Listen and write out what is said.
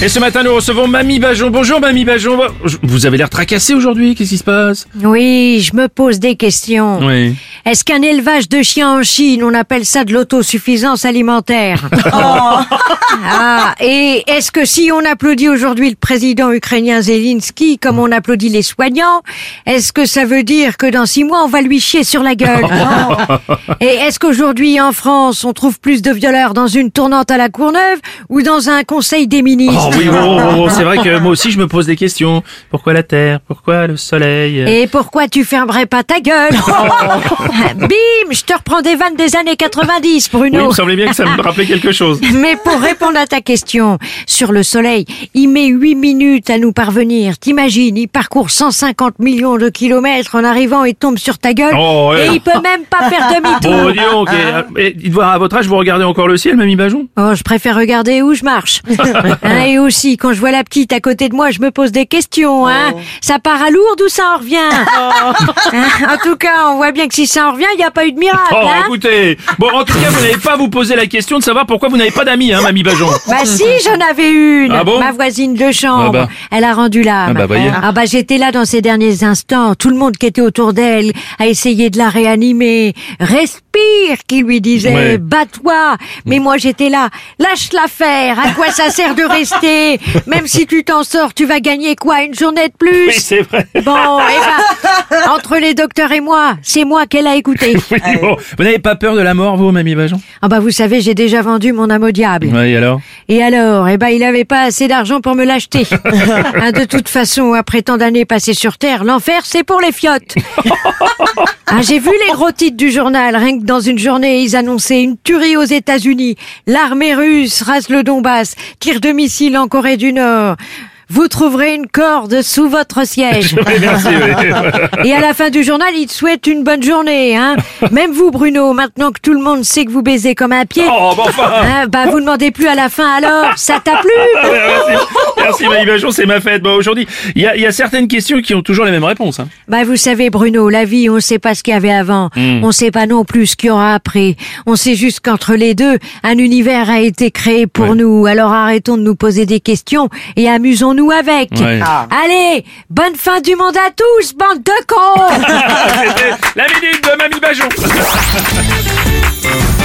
Et ce matin, nous recevons Mamie Bajon. Bonjour Mamie Bajon. Vous avez l'air tracassé aujourd'hui, qu'est-ce qui se passe? Oui, je me pose des questions. Oui. Est-ce qu'un élevage de chiens en Chine, on appelle ça de l'autosuffisance alimentaire? Ah, et est-ce que si on applaudit aujourd'hui le président ukrainien Zelensky comme on applaudit les soignants, est-ce que ça veut dire que dans six mois on va lui chier sur la gueule? Et est-ce qu'aujourd'hui en France on trouve plus de violeurs dans une tournante à la Courneuve ou dans un conseil des ministres? Oh oui, oh, oh, oh, c'est vrai que moi aussi je me pose des questions. Pourquoi la Terre? Pourquoi le Soleil? Et pourquoi tu fermerais pas ta gueule? Bim Je te reprends des vannes des années 90, Oui, il Bruno. me semblait bien que ça me rappelait quelque chose. Mais pour répondre à ta question, sur le soleil, il met 8 minutes à nous parvenir. T'imagines, il parcourt 150 millions de kilomètres en arrivant et tombe sur ta gueule. Oh, ouais. Et il peut même pas faire demi-tour. Bon, dis donc, et, à votre âge, vous regardez encore le ciel, Mamie Bajon Oh, je préfère regarder où je marche. Hein, et aussi, quand je vois la petite à côté de moi, je me pose des questions. Hein. Ça part à Lourdes ou ça en revient? Hein, En tout cas, on voit bien que si ça en revient, il n'y a pas eu de miracle. Oh, hein. écoutez Bon, en tout cas, vous n'avez pas à vous poser la question de savoir pourquoi vous n'avez pas d'amis, hein, Mamie Bajon Bah si, j'en avais une. Ah bon? Ma voisine de chambre. Ah bah. Elle a rendu l'âme. Ah bah, voyez. Ah bah j'étais là dans ces derniers instants. Tout le monde qui était autour d'elle a essayé de la réanimer. Qui lui disait. Ouais. Bats-toi. Mais moi j'étais là. Lâche-la faire. À quoi ça sert de rester? Même si tu t'en sors, tu vas gagner quoi? Une journée de plus? Oui, c'est vrai. Bon, eh ben, entre les docteurs et moi, c'est moi qu'elle a écouté. Oui, bon. Vous n'avez pas peur de la mort, vous, Mamie Bajon? Ah bah vous savez, j'ai déjà vendu mon âme au diable. Oui, alors? Et alors, eh ben, il avait pas assez d'argent pour me l'acheter. Hein, de toute façon, après tant d'années passées sur Terre, l'enfer, c'est pour les fiottes. Ah, j'ai vu les gros titres du journal. Rien que dans une journée, ils annonçaient une tuerie aux États-Unis. L'armée russe rase le Donbass. Tir de missiles en Corée du Nord. Vous trouverez une corde sous votre siège. Merci, oui. Et à la fin du journal, il te souhaite une bonne journée, hein. Même vous, Bruno, maintenant que tout le monde sait que vous baisez comme un pied. Oh, bon, enfin Hein, bah, vous demandez plus à la fin alors, ça t'a plu? Ah Merci, merci Mamie Bajon, c'est ma fête. Bon, aujourd'hui, il y a, y a certaines questions qui ont toujours les mêmes réponses. Hein. Bah, vous savez, Bruno, la vie, on sait pas ce qu'il y avait avant. On sait pas non plus ce qu'il y aura après. On sait juste qu'entre les deux, un univers a été créé pour Ouais. nous. Alors arrêtons de nous poser des questions et amusons-nous avec. Ouais. Allez, bonne fin du monde à tous, bande de cons C'était la minute de Mamie Bajon.